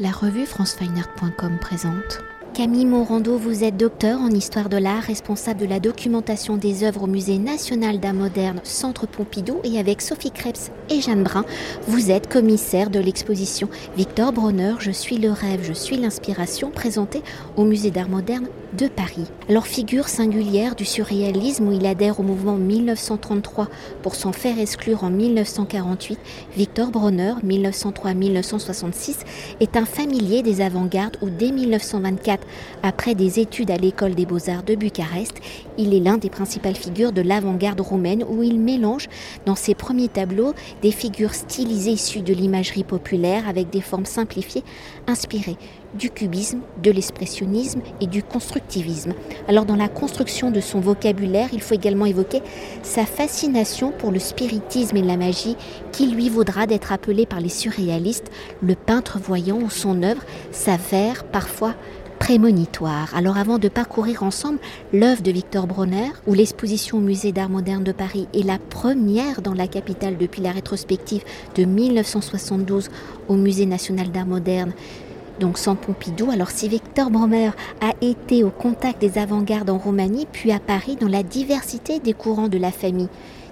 La revue francefineart.com présente. Camille Morando, vous êtes docteur en histoire de l'art, responsable de la documentation des œuvres au Musée national d'art moderne Centre Pompidou et avec Sophie Krebs et Jeanne Brun, vous êtes commissaire de l'exposition Victor Bronner, Je suis le rêve, je suis l'inspiration, présentée au Musée d'art moderne de Paris. Alors figure singulière du surréalisme où il adhère au mouvement 1933 pour s'en faire exclure en 1948, Victor Bronner, 1903-1966, est un familier des avant-gardes où dès 1924, après des études à l'école des beaux-arts de Bucarest, il est l'un des principales figures de l'avant-garde roumaine où il mélange dans ses premiers tableaux des figures stylisées issues de l'imagerie populaire avec des formes simplifiées inspirées du cubisme, de l'expressionnisme et du constructivisme. Alors dans la construction de son vocabulaire, il faut également évoquer sa fascination pour le spiritisme et la magie qui lui vaudra d'être appelé par les surréalistes le peintre voyant où son œuvre s'avère parfois prémonitoire. Alors avant de parcourir ensemble l'œuvre de Victor Bronner, où l'exposition au musée d'art moderne de Paris est la première dans la capitale depuis la rétrospective de 1972 au musée national d'art moderne, donc sans Pompidou. Alors si Victor Bronner a été au contact des avant-gardes en Roumanie, puis à Paris dans la diversité des courants de la famille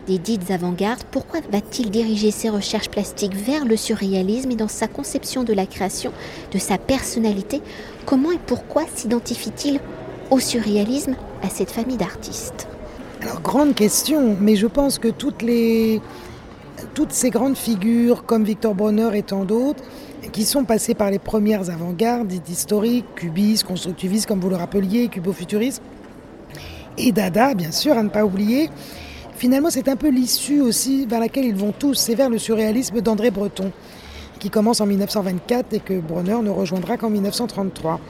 des dites avant-gardes, pourquoi va-t-il diriger ses recherches plastiques vers le surréalisme et dans sa conception de la création, de sa personnalité? Comment et pourquoi s'identifie-t-il au surréalisme, à cette famille d'artistes? Alors, grande question, mais je pense que toutes, les, toutes ces grandes figures, comme Victor Bronner et tant d'autres, qui sont passées par les premières avant-gardes, dites historiques, cubistes, constructivistes, comme vous le rappeliez, cubo-futuristes, et Dada, bien sûr, à ne pas oublier, finalement, c'est un peu l'issue aussi vers laquelle ils vont tous, c'est vers le surréalisme d'André Breton qui commence en 1924 et que Bronner ne rejoindra qu'en 1933.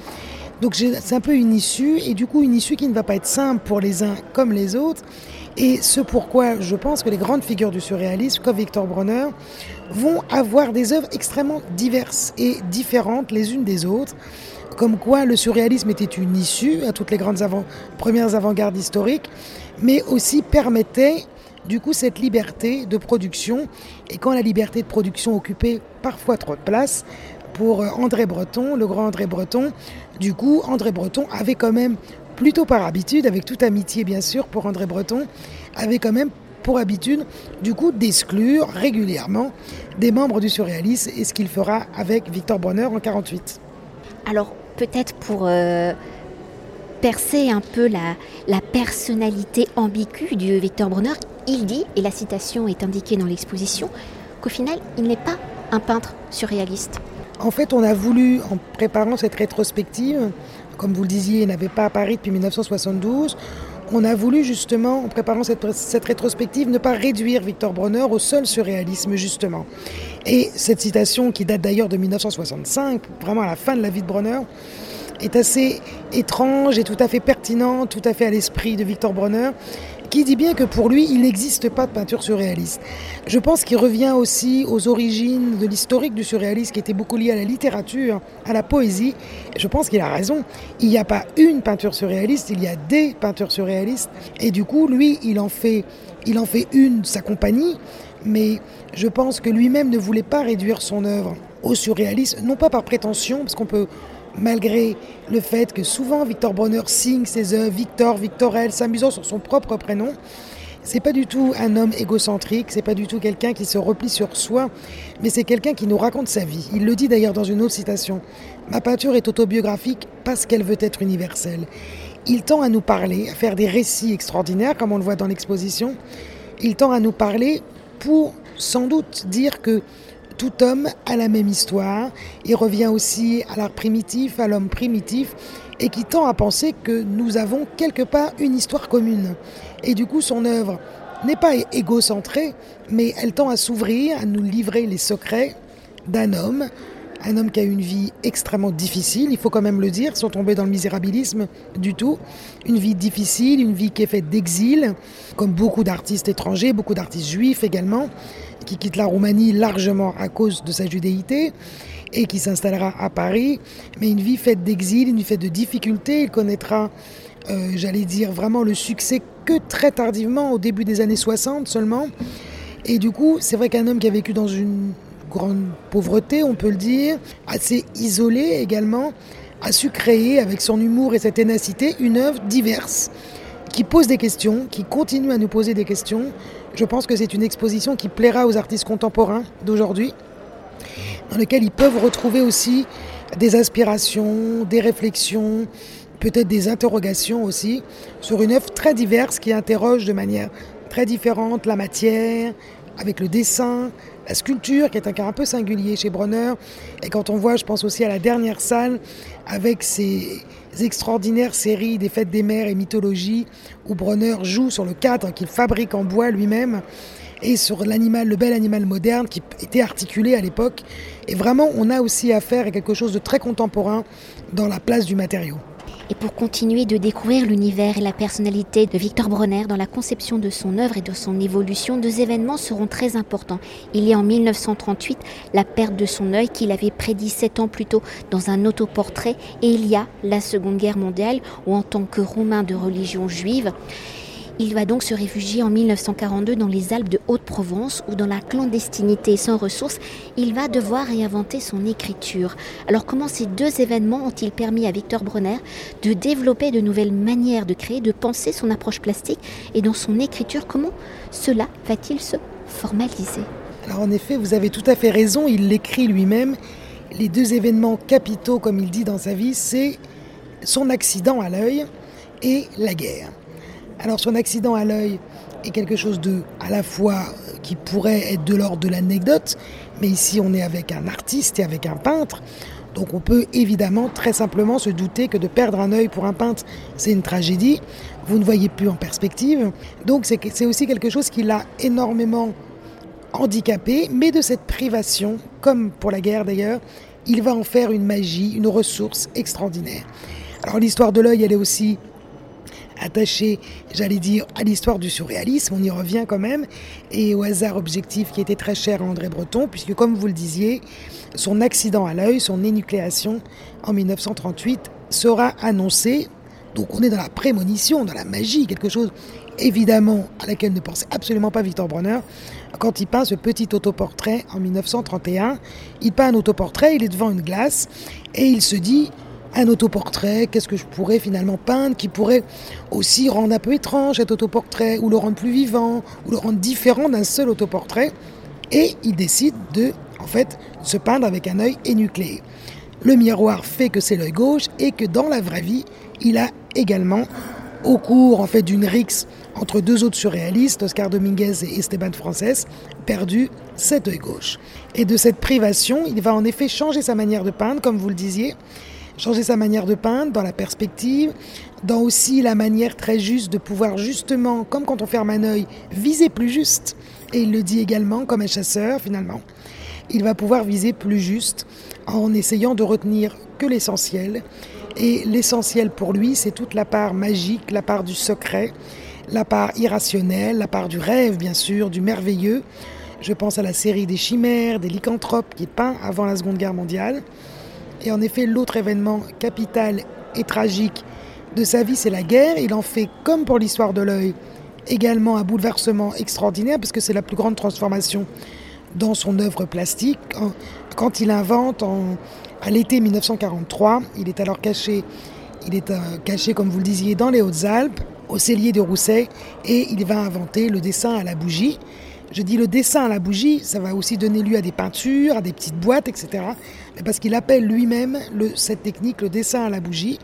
Donc c'est un peu une issue, et du coup une issue qui ne va pas être simple pour les uns comme les autres. Et ce pourquoi je pense que les grandes figures du surréalisme, comme Victor Bronner, vont avoir des œuvres extrêmement diverses et différentes les unes des autres. Comme quoi le surréalisme était une issue à toutes les grandes premières avant-gardes historiques, mais aussi permettait du coup cette liberté de production. Et quand la liberté de production occupait parfois trop de place, pour André Breton, le grand André Breton, du coup, André Breton avait quand même, plutôt par habitude, avec toute amitié bien sûr pour André Breton, avait quand même pour habitude, du coup, d'exclure régulièrement des membres du surréalisme, et ce qu'il fera avec Victor Bronner en 48. Alors, peut-être pour euh, percer un peu la, personnalité ambiguë du Victor Bronner, il dit, et la citation est indiquée dans l'exposition, qu'au final, il n'est pas un peintre surréaliste. En fait, on a voulu, en préparant cette rétrospective, comme vous le disiez, il n'avait pas à Paris depuis 1972, on a voulu justement, en préparant cette, rétrospective, ne pas réduire Victor Bronner au seul surréalisme, justement. Et cette citation, qui date d'ailleurs de 1965, vraiment à la fin de la vie de Bronner, est assez étrange et tout à fait pertinente, tout à fait à l'esprit de Victor Bronner, qui dit bien que pour lui, il n'existe pas de peinture surréaliste. Je pense qu'il revient aussi aux origines de l'historique du surréalisme qui était beaucoup lié à la littérature, à la poésie. je pense qu'il a raison. Il n'y a pas une peinture surréaliste, il y a des peintures surréalistes. Et du coup, lui, il en fait, il en fait une, sa compagnie, mais je pense que lui-même ne voulait pas réduire son œuvre au surréalisme, non pas par prétention, parce qu'on peut malgré le fait que souvent Victor Bronner signe ses œuvres Victor, Victorel, s'amusant sur son propre prénom. C'est pas du tout un homme égocentrique, c'est pas du tout quelqu'un qui se replie sur soi, mais c'est quelqu'un qui nous raconte sa vie. Il le dit d'ailleurs dans une autre citation. Ma peinture est autobiographique parce qu'elle veut être universelle. Il tend à nous parler, à faire des récits extraordinaires, comme on le voit dans l'exposition. Il tend à nous parler pour sans doute dire que tout homme a la même histoire. Il revient aussi à l'art primitif, à l'homme primitif, et qui tend à penser que nous avons quelque part une histoire commune. Et du coup, son œuvre n'est pas égocentrée, mais elle tend à s'ouvrir, à nous livrer les secrets d'un homme, un homme qui a une vie extrêmement difficile, il faut quand même le dire, sans tomber dans le misérabilisme du tout. Une vie difficile, une vie qui est faite d'exil, comme beaucoup d'artistes étrangers, beaucoup d'artistes juifs également qui quitte la Roumanie largement à cause de sa judéité et qui s'installera à Paris, mais une vie faite d'exil, une vie faite de difficultés. Il connaîtra, euh, j'allais dire, vraiment le succès que très tardivement, au début des années 60 seulement. Et du coup, c'est vrai qu'un homme qui a vécu dans une grande pauvreté, on peut le dire, assez isolé également, a su créer avec son humour et sa ténacité une œuvre diverse qui pose des questions, qui continue à nous poser des questions. Je pense que c'est une exposition qui plaira aux artistes contemporains d'aujourd'hui, dans lequel ils peuvent retrouver aussi des aspirations, des réflexions, peut-être des interrogations aussi, sur une œuvre très diverse qui interroge de manière très différente la matière, avec le dessin, la sculpture, qui est un cas un peu singulier chez Bronner. Et quand on voit, je pense aussi à la dernière salle, avec ses extraordinaires séries des fêtes des mers et mythologie, où Bronner joue sur le cadre qu'il fabrique en bois lui-même et sur l'animal, le bel animal moderne qui était articulé à l'époque. Et vraiment, on a aussi affaire à quelque chose de très contemporain dans la place du matériau. Et pour continuer de découvrir l'univers et la personnalité de Victor Bronner dans la conception de son œuvre et de son évolution, deux événements seront très importants. Il y a en 1938 la perte de son œil qu'il avait prédit sept ans plus tôt dans un autoportrait et il y a la Seconde Guerre mondiale où en tant que Roumain de religion juive, il va donc se réfugier en 1942 dans les Alpes de Haute-Provence où dans la clandestinité sans ressources, il va devoir réinventer son écriture. Alors comment ces deux événements ont-ils permis à Victor Brunner de développer de nouvelles manières de créer, de penser son approche plastique et dans son écriture, comment cela va-t-il se formaliser? Alors en effet, vous avez tout à fait raison, il l'écrit lui-même. Les deux événements capitaux, comme il dit dans sa vie, c'est son accident à l'œil et la guerre. Alors son accident à l'œil est quelque chose de à la fois qui pourrait être de l'ordre de l'anecdote, mais ici on est avec un artiste et avec un peintre. Donc on peut évidemment très simplement se douter que de perdre un œil pour un peintre, c'est une tragédie. Vous ne voyez plus en perspective. Donc c'est aussi quelque chose qui l'a énormément handicapé, mais de cette privation, comme pour la guerre d'ailleurs, il va en faire une magie, une ressource extraordinaire. Alors l'histoire de l'œil, elle est aussi attaché, j'allais dire, à l'histoire du surréalisme, on y revient quand même, et au hasard objectif qui était très cher à André Breton, puisque comme vous le disiez, son accident à l'œil, son énucléation en 1938 sera annoncé. Donc on est dans la prémonition, dans la magie, quelque chose évidemment à laquelle ne pensait absolument pas Victor Bronner quand il peint ce petit autoportrait en 1931. Il peint un autoportrait, il est devant une glace et il se dit un autoportrait, qu'est-ce que je pourrais finalement peindre qui pourrait aussi rendre un peu étrange cet autoportrait, ou le rendre plus vivant, ou le rendre différent d'un seul autoportrait. Et il décide de, en fait, se peindre avec un œil énucléé. Le miroir fait que c'est l'œil gauche et que dans la vraie vie, il a également, au cours en fait d'une rixe entre deux autres surréalistes, Oscar Dominguez et Esteban Frances, perdu cet œil gauche. Et de cette privation, il va en effet changer sa manière de peindre, comme vous le disiez, changer sa manière de peindre dans la perspective, dans aussi la manière très juste de pouvoir justement, comme quand on ferme un œil, viser plus juste. Et il le dit également comme un chasseur finalement. Il va pouvoir viser plus juste en essayant de retenir que l'essentiel. Et l'essentiel pour lui, c'est toute la part magique, la part du secret, la part irrationnelle, la part du rêve bien sûr, du merveilleux. Je pense à la série des chimères, des lycanthropes qui est peint avant la Seconde Guerre mondiale. Et en effet, l'autre événement capital et tragique de sa vie, c'est la guerre. Il en fait, comme pour l'histoire de l'œil, également un bouleversement extraordinaire, parce que c'est la plus grande transformation dans son œuvre plastique. Quand il invente à l'été 1943, il est alors caché, euh, caché, comme vous le disiez, dans les Hautes-Alpes, au cellier de Rousset, et il va inventer le dessin à la bougie. Je dis le dessin à la bougie, ça va aussi donner lieu à des peintures, à des petites boîtes, etc. Parce qu'il appelle lui-même cette technique le dessin à la bougie,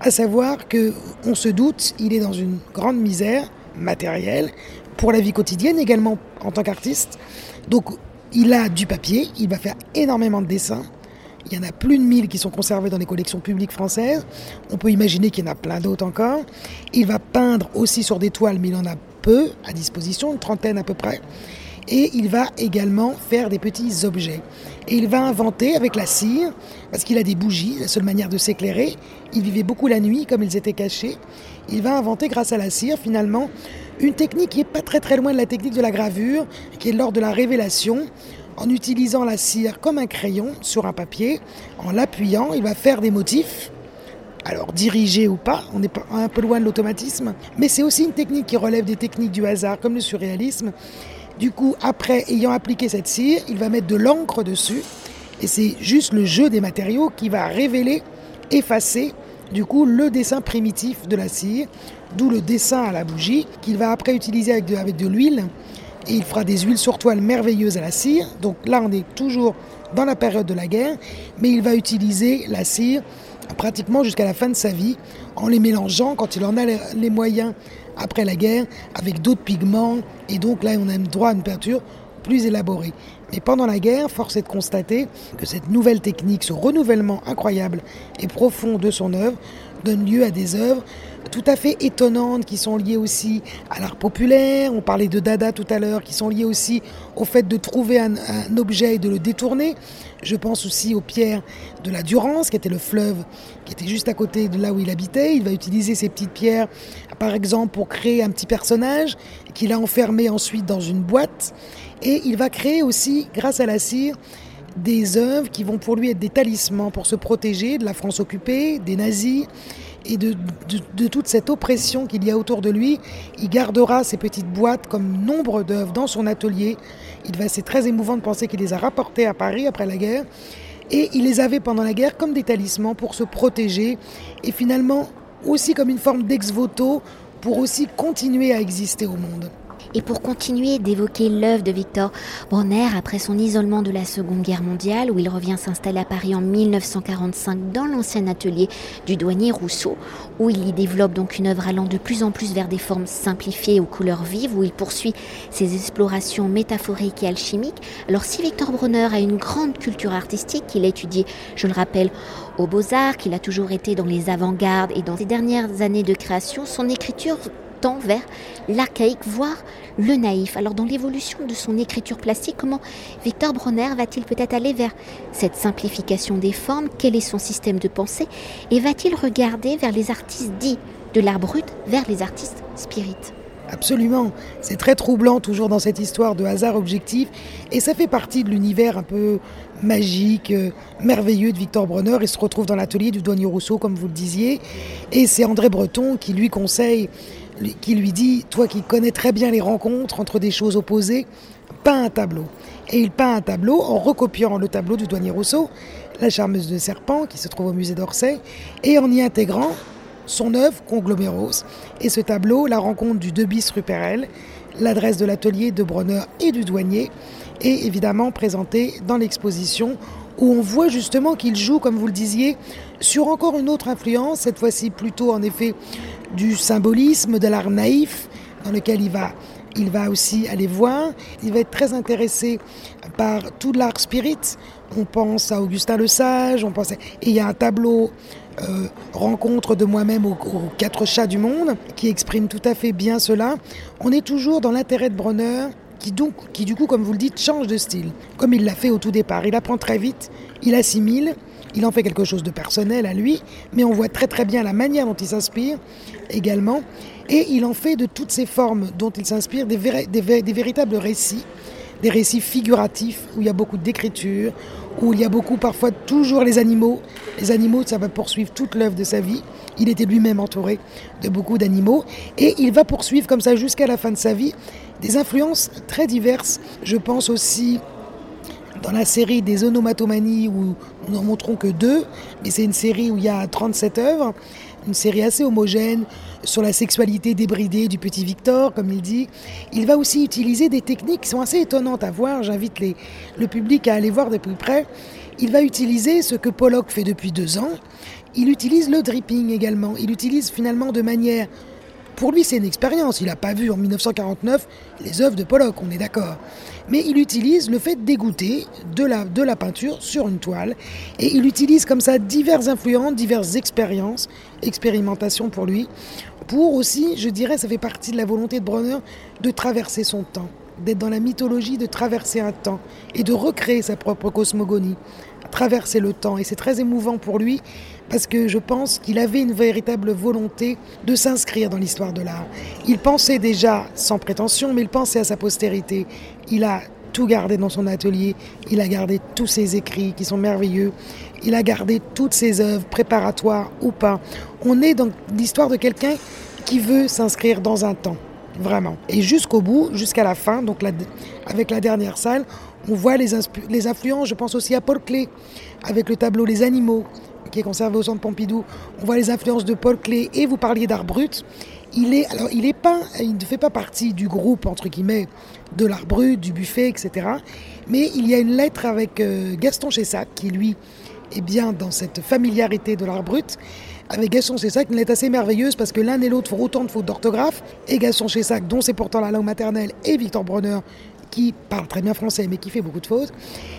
à savoir que on se doute, il est dans une grande misère matérielle pour la vie quotidienne, également en tant qu'artiste. Donc il a du papier, il va faire énormément de dessins. Il y en a plus de 1000 qui sont conservés dans les collections publiques françaises. On peut imaginer qu'il y en a plein d'autres encore. Il va peindre aussi sur des toiles, mais il en a peu à disposition, une trentaine à peu près. Et il va également faire des petits objets. Et il va inventer avec la cire, parce qu'il a des bougies, la seule manière de s'éclairer. Il vivait beaucoup la nuit, comme ils étaient cachés. Il va inventer, grâce à la cire, finalement, une technique qui n'est pas très très loin de la technique de la gravure, qui est lors de la révélation. En utilisant la cire comme un crayon sur un papier, en l'appuyant, il va faire des motifs alors dirigé ou pas, on est un peu loin de l'automatisme, mais c'est aussi une technique qui relève des techniques du hasard, comme le surréalisme, Du coup, après ayant appliqué cette cire, il va mettre de l'encre dessus. Et c'est juste le jeu des matériaux qui va révéler, effacer, du coup, le dessin primitif de la cire. D'où le dessin à la bougie, qu'il va après utiliser avec de, avec de l'huile. Et il fera des huiles sur toile merveilleuses à la cire. Donc là, on est toujours dans la période de la guerre. Mais il va utiliser la cire pratiquement jusqu'à la fin de sa vie, en les mélangeant quand il en a les moyens après la guerre, avec d'autres pigments. Et donc là, on a droit à une peinture plus élaborée. Mais pendant la guerre, force est de constater que cette nouvelle technique, ce renouvellement incroyable et profond de son œuvre, donne lieu à des œuvres tout à fait étonnantes qui sont liées aussi à l'art populaire. On parlait de Dada tout à l'heure, qui sont liées aussi au fait de trouver un, un, objet et de le détourner. Je pense aussi aux pierres de la Durance, qui était le fleuve qui était juste à côté de là où il habitait. Il va utiliser ces petites pierres, par exemple, pour créer un petit personnage qu'il a enfermé ensuite dans une boîte. Et il va créer aussi, grâce à la cire, des œuvres qui vont pour lui être des talismans pour se protéger de la France occupée, des nazis et de, toute cette oppression qu'il y a autour de lui. Il gardera ces petites boîtes comme nombre d'œuvres dans son atelier. Il va, c'est très émouvant de penser qu'il les a rapportées à Paris après la guerre. Et il les avait pendant la guerre comme des talismans pour se protéger et finalement aussi comme une forme d'ex-voto pour aussi continuer à exister au monde. Et pour continuer d'évoquer l'œuvre de Victor Bronner après son isolement de la Seconde Guerre mondiale, où il revient s'installer à Paris en 1945 dans l'ancien atelier du douanier Rousseau, où il y développe donc une œuvre allant de plus en plus vers des formes simplifiées aux couleurs vives, où il poursuit ses explorations métaphoriques et alchimiques. Alors si Victor Bronner a une grande culture artistique, qu'il a étudié, je le rappelle, aux beaux-arts, qu'il a toujours été dans les avant-gardes et dans ses dernières années de création, son écriture vers l'archaïque, voire le naïf. Alors dans l'évolution de son écriture plastique, comment Victor Bronner va-t-il peut-être aller vers cette simplification des formes? Quel est son système de pensée? Et va-t-il regarder vers les artistes dits de l'art brut, vers les artistes spirites? Absolument. C'est très troublant toujours dans cette histoire de hasard objectif. Et ça fait partie de l'univers un peu magique, euh, merveilleux de Victor Bronner. Il se retrouve dans l'atelier du douanier Rousseau, comme vous le disiez. Et c'est André Breton qui lui conseille qui lui dit, toi qui connais très bien les rencontres entre des choses opposées, peins un tableau. Et il peint un tableau en recopiant le tableau du douanier Rousseau, La charmeuse de serpent, qui se trouve au musée d'Orsay, et en y intégrant son œuvre Congloméros. Et ce tableau, la rencontre du 2 bis rue l'adresse de l'atelier de Bronner et du douanier, est évidemment présenté dans l'exposition où on voit justement qu'il joue, comme vous le disiez, sur encore une autre influence, cette fois-ci plutôt en effet du symbolisme, de l'art naïf, dans lequel il va, il va aussi aller voir. Il va être très intéressé par tout l'art spirit. On pense à Augustin Le Sage, on pense et il y a un tableau euh, rencontre de moi-même aux, quatre chats du monde qui exprime tout à fait bien cela. On est toujours dans l'intérêt de Bronner qui, donc, qui du coup, comme vous le dites, change de style, comme il l'a fait au tout départ. Il apprend très vite, il assimile, il en fait quelque chose de personnel à lui, mais on voit très très bien la manière dont il s'inspire également, et il en fait de toutes ces formes dont il s'inspire des, des, des, véritables récits, des récits figuratifs où il y a beaucoup d'écriture, où il y a beaucoup parfois toujours les animaux. Les animaux, ça va poursuivre toute l'œuvre de sa vie. Il était lui-même entouré de beaucoup d'animaux, et il va poursuivre comme ça jusqu'à la fin de sa vie des influences très diverses. Je pense aussi dans la série des onomatomanies où nous n'en montrons que deux, mais c'est une série où il y a 37 œuvres, une série assez homogène sur la sexualité débridée du petit Victor, comme il dit. Il va aussi utiliser des techniques qui sont assez étonnantes à voir, j'invite le public à aller voir de plus près. Il va utiliser ce que Pollock fait depuis deux ans, il utilise le dripping également, il utilise finalement de manière pour lui, c'est une expérience. Il n'a pas vu en 1949 les œuvres de Pollock, on est d'accord. Mais il utilise le fait d'égoutter de la, peinture sur une toile. Et il utilise comme ça diverses influences, diverses expériences, expérimentations pour lui. Pour aussi, je dirais, ça fait partie de la volonté de Bronner de traverser son temps, d'être dans la mythologie, de traverser un temps et de recréer sa propre cosmogonie, traverser le temps. Et c'est très émouvant pour lui parce que je pense qu'il avait une véritable volonté de s'inscrire dans l'histoire de l'art. Il pensait déjà, sans prétention, mais il pensait à sa postérité. Il a tout gardé dans son atelier, il a gardé tous ses écrits qui sont merveilleux, il a gardé toutes ses œuvres, préparatoires ou pas. On est dans l'histoire de quelqu'un qui veut s'inscrire dans un temps. Vraiment. Et jusqu'au bout, jusqu'à la fin, donc avec la dernière salle, on voit les, les influences, je pense aussi à Paul Klee, avec le tableau Les Animaux, qui est conservé au centre Pompidou. On voit les influences de Paul Klee et vous parliez d'art brut. Il est, alors il est pas, il ne fait pas partie du groupe entre guillemets de l'art brut, du buffet, etc. Mais il y a une lettre avec euh, Gaston Chessac qui lui est bien dans cette familiarité de l'art brut. Avec Gaston Chessac, une lettre assez merveilleuse parce que l'un et l'autre font autant de fautes d'orthographe. Et Gaston Chessac, dont c'est pourtant la langue maternelle, et Victor Bronner, qui parle très bien français mais qui fait beaucoup de fautes.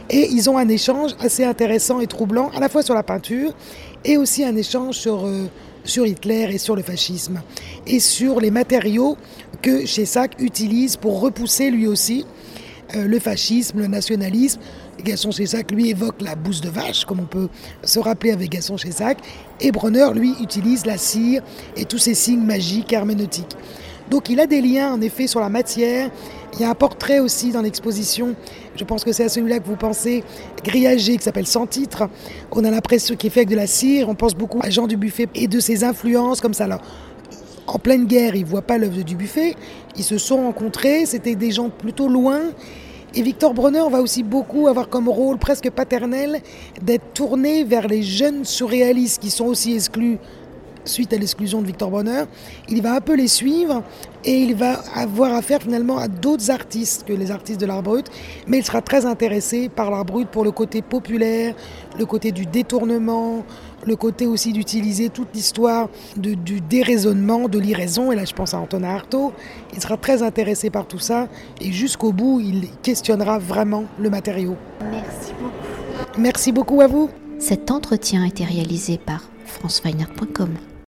Et ils ont un échange assez intéressant et troublant, à la fois sur la peinture et aussi un échange sur, euh, Hitler et sur le fascisme. Et sur les matériaux que Chessac utilise pour repousser lui aussi euh, le fascisme, le nationalisme. Gaston Chessac, lui, évoque la bouse de vache, comme on peut se rappeler avec Gaston Chessac. Et Bronner, lui, utilise la cire et tous ces signes magiques herméneutiques. Donc il a des liens, en effet, sur la matière il y a un portrait aussi dans l'exposition, je pense que c'est à celui-là que vous pensez, grillagé, qui s'appelle Sans titre. On a l'impression qu'il est fait avec de la cire, on pense beaucoup à Jean du Buffet et de ses influences comme ça. Alors, en pleine guerre, ils ne voient pas l'œuvre du Buffet, ils se sont rencontrés, c'était des gens plutôt loin. Et Victor Bronner va aussi beaucoup avoir comme rôle presque paternel d'être tourné vers les jeunes surréalistes qui sont aussi exclus suite à l'exclusion de Victor Bonheur, il va un peu les suivre et il va avoir affaire finalement à d'autres artistes que les artistes de l'art brut, mais il sera très intéressé par l'art brut pour le côté populaire, le côté du détournement, le côté aussi d'utiliser toute l'histoire du déraisonnement, de l'iraison, et là je pense à Antonin Artaud, il sera très intéressé par tout ça, et jusqu'au bout il questionnera vraiment le matériau. Merci beaucoup. Merci beaucoup à vous. Cet entretien a été réalisé par franceweiner.com.